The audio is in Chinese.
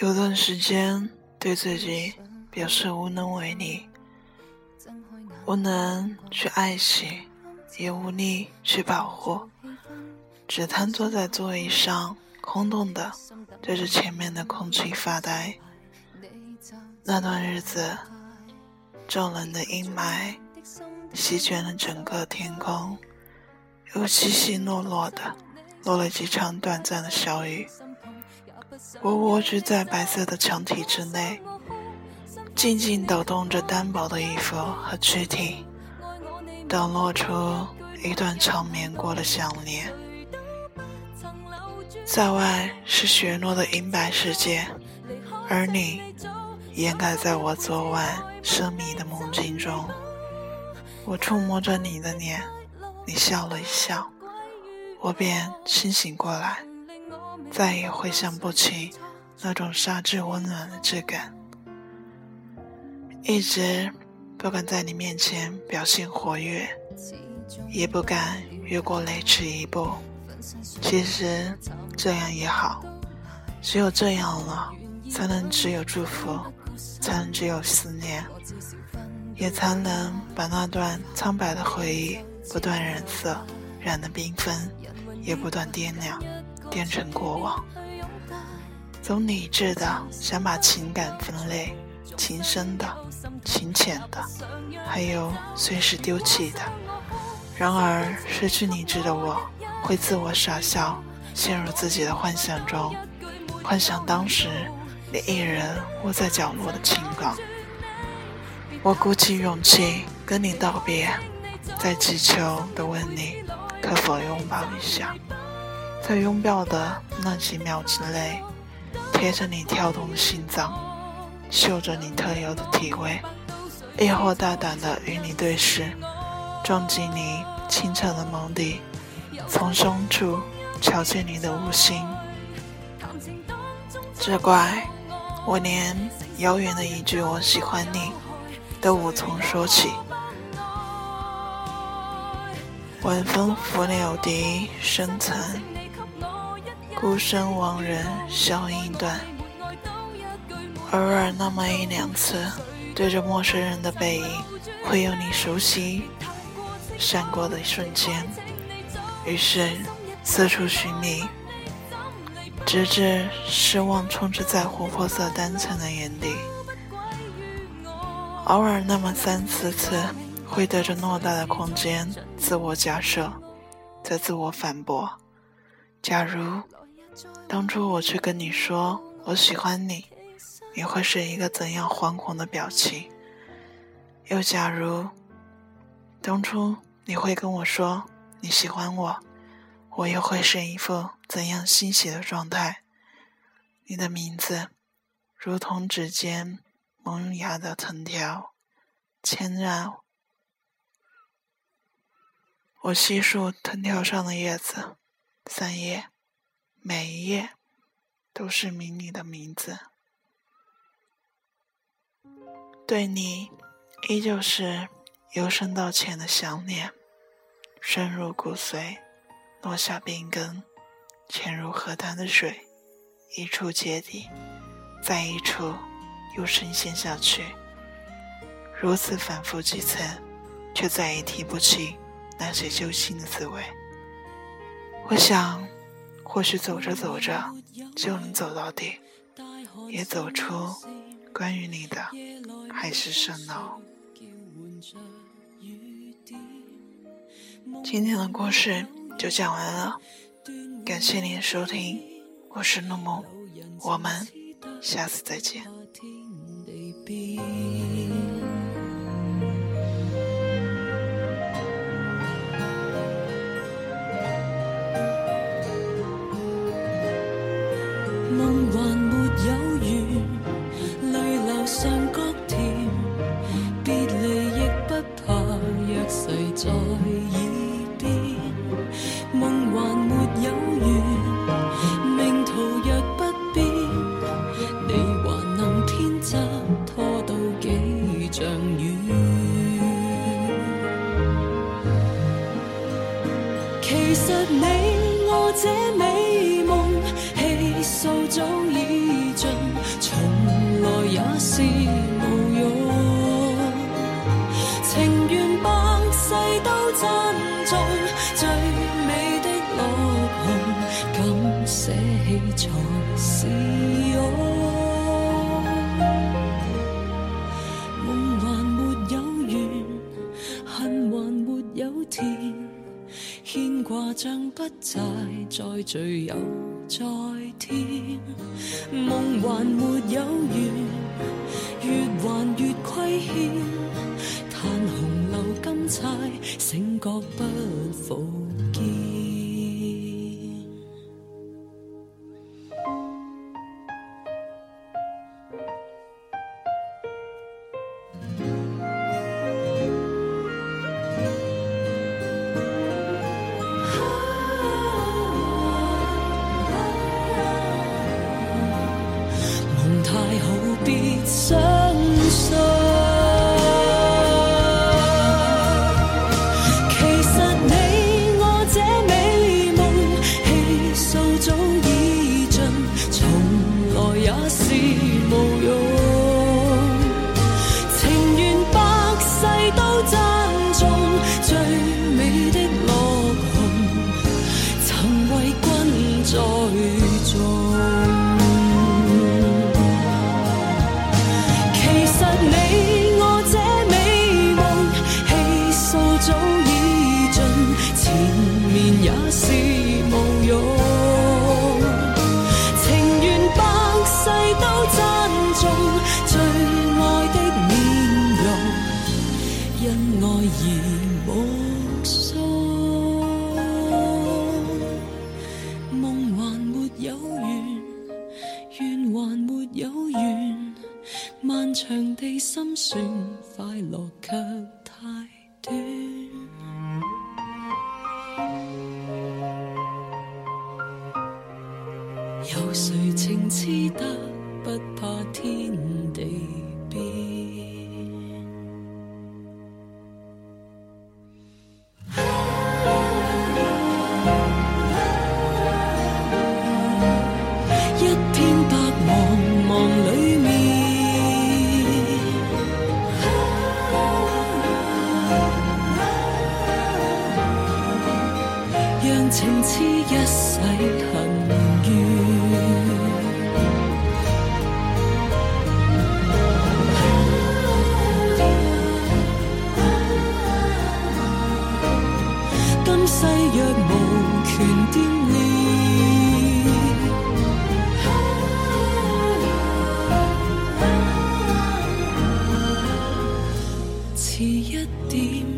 有段时间对自己表示无能为力，无能去爱惜，也无力去保护，只瘫坐在座椅上，空洞的对着前面的空气发呆。那段日子，骤冷的阴霾席卷了整个天空，又稀稀落落的落了几场短暂的小雨。我蜗居在白色的墙体之内，静静抖动着单薄的衣服和躯体，抖落出一段长眠过的项链。在外是雪落的银白世界，而你掩盖在我昨晚奢靡的梦境中。我触摸着你的脸，你笑了一笑，我便清醒过来。再也回想不起那种沙质温暖的质感，一直不敢在你面前表现活跃，也不敢越过雷池一步。其实这样也好，只有这样了，才能只有祝福，才能只有思念，也才能把那段苍白的回忆不断染色，染得缤纷，也不断掂量。变成过往，总理智的想把情感分类，情深的、情浅的，还有随时丢弃的。然而失去理智的我，会自我傻笑，陷入自己的幻想中，幻想当时你一人窝在角落的情况。我鼓起勇气跟你道别，在祈求的问你，可否拥抱一下。在拥抱的那几秒之内，贴着你跳动的心脏，嗅着你特有的体味，亦或大胆的与你对视，撞击你清澈的眸底，从深处瞧见你的无心。只怪我连遥远的一句“我喜欢你”都无从说起。晚风拂柳笛声残。孤身亡人消音断，偶尔那么一两次，对着陌生人的背影，会有你熟悉闪过的瞬间。于是四处寻觅，直至失望充斥在琥珀色单层的眼底。偶尔那么三四次，会对着偌大的空间自我假设，再自我反驳。假如。当初我去跟你说我喜欢你，你会是一个怎样惶恐的表情？又假如当初你会跟我说你喜欢我，我又会是一副怎样欣喜的状态？你的名字如同指尖萌芽的藤条，牵绕我细数藤条上的叶子，三叶。每一页都是名你的名字，对你依旧是由深到浅的想念，深入骨髓，落下病根，潜入河滩的水，一触结底，在一处又深陷下去，如此反复几次，却再也提不起那些揪心的滋味。我想。或许走着走着就能走到底，也走出关于你的海市蜃楼。今天的故事就讲完了，感谢您的收听，我是陆梦，我们下次再见。早已尽。从来也是无用。情愿百世都珍重最美的落红，敢舍弃才是勇。梦还没有完，恨还没有填。牵挂像不债，再聚又再添。梦还没有完，越还越亏欠。叹红楼金钗，醒觉不复见。别长地心算，快乐却太短。情痴一世恨今世若无权玷念，似一点。